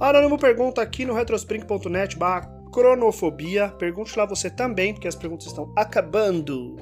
Anônimo pergunta aqui no retrospring.net cronofobia. Pergunte lá você também, porque as perguntas estão acabando.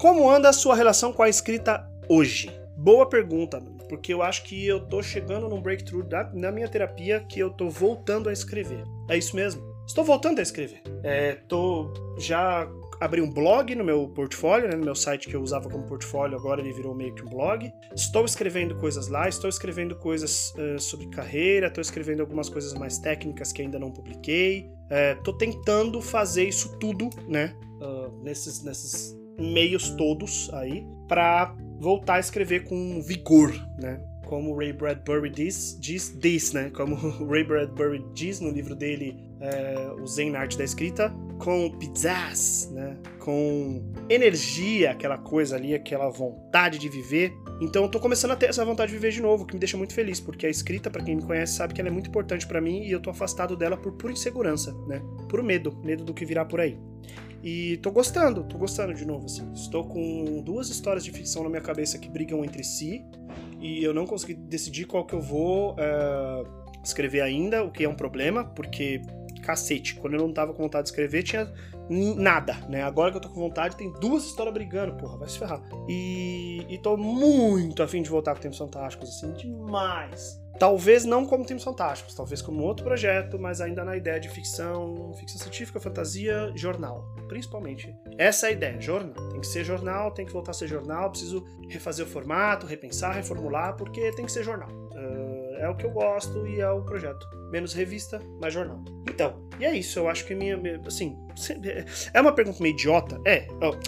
Como anda a sua relação com a escrita hoje? Boa pergunta, porque eu acho que eu tô chegando num breakthrough da, na minha terapia que eu tô voltando a escrever. É isso mesmo? Estou voltando a escrever. É, tô já abri um blog no meu portfólio, né, no meu site que eu usava como portfólio, agora ele virou meio que um blog. Estou escrevendo coisas lá, estou escrevendo coisas uh, sobre carreira, estou escrevendo algumas coisas mais técnicas que ainda não publiquei. Estou é, tentando fazer isso tudo, né, uh, nesses, nesses meios todos aí, para voltar a escrever com vigor, né? Como Ray Bradbury diz, diz, diz né? Como Ray Bradbury diz no livro dele, é, O Zen na Arte da Escrita, com pizzazz, né? Com energia, aquela coisa ali, aquela vontade de viver. Então eu tô começando a ter essa vontade de viver de novo, que me deixa muito feliz, porque a escrita, para quem me conhece, sabe que ela é muito importante para mim e eu tô afastado dela por pura insegurança, né? Por medo, medo do que virá por aí. E tô gostando, tô gostando de novo, assim. Estou com duas histórias de ficção na minha cabeça que brigam entre si e eu não consegui decidir qual que eu vou uh, escrever ainda, o que é um problema, porque, cacete, quando eu não tava com vontade de escrever, tinha nada, né? Agora que eu tô com vontade, tem duas histórias brigando, porra, vai se ferrar. E, e tô muito afim de voltar com Tempos Fantásticos, assim, demais. Talvez não como Tempos Fantásticos, talvez como outro projeto, mas ainda na ideia de ficção, ficção científica, fantasia, jornal, principalmente. Essa é a ideia, jornal. Tem que ser jornal, tem que voltar a ser jornal, preciso refazer o formato, repensar, reformular, porque tem que ser jornal. Uh, é o que eu gosto e é o projeto. Menos revista, mais jornal. Então, e é isso, eu acho que minha, assim, é uma pergunta meio idiota? É,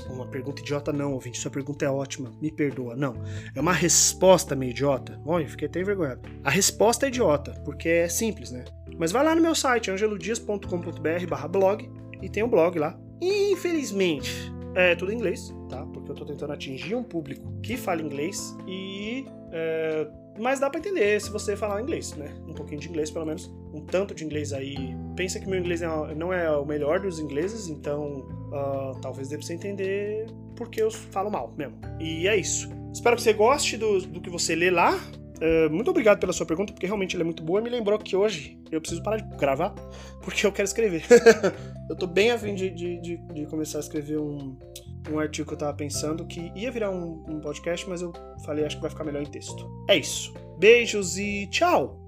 uma pergunta idiota não, ouvinte, sua pergunta é ótima, me perdoa, não. É uma resposta meio idiota? Olha, fiquei até envergonhado. A resposta é idiota, porque é simples, né? Mas vai lá no meu site, angelodias.com.br barra blog, e tem um blog lá. Infelizmente, é tudo em inglês, tá? Eu tô tentando atingir um público que fala inglês e... É, mas dá para entender se você falar inglês, né? Um pouquinho de inglês, pelo menos. Um tanto de inglês aí. Pensa que meu inglês é não é o melhor dos ingleses, então uh, talvez dê pra você entender porque eu falo mal mesmo. E é isso. Espero que você goste do, do que você lê lá. Uh, muito obrigado pela sua pergunta, porque realmente ela é muito boa. E me lembrou que hoje eu preciso parar de gravar, porque eu quero escrever. eu tô bem afim de, de, de, de começar a escrever um, um artigo que eu tava pensando que ia virar um, um podcast, mas eu falei, acho que vai ficar melhor em texto. É isso. Beijos e tchau!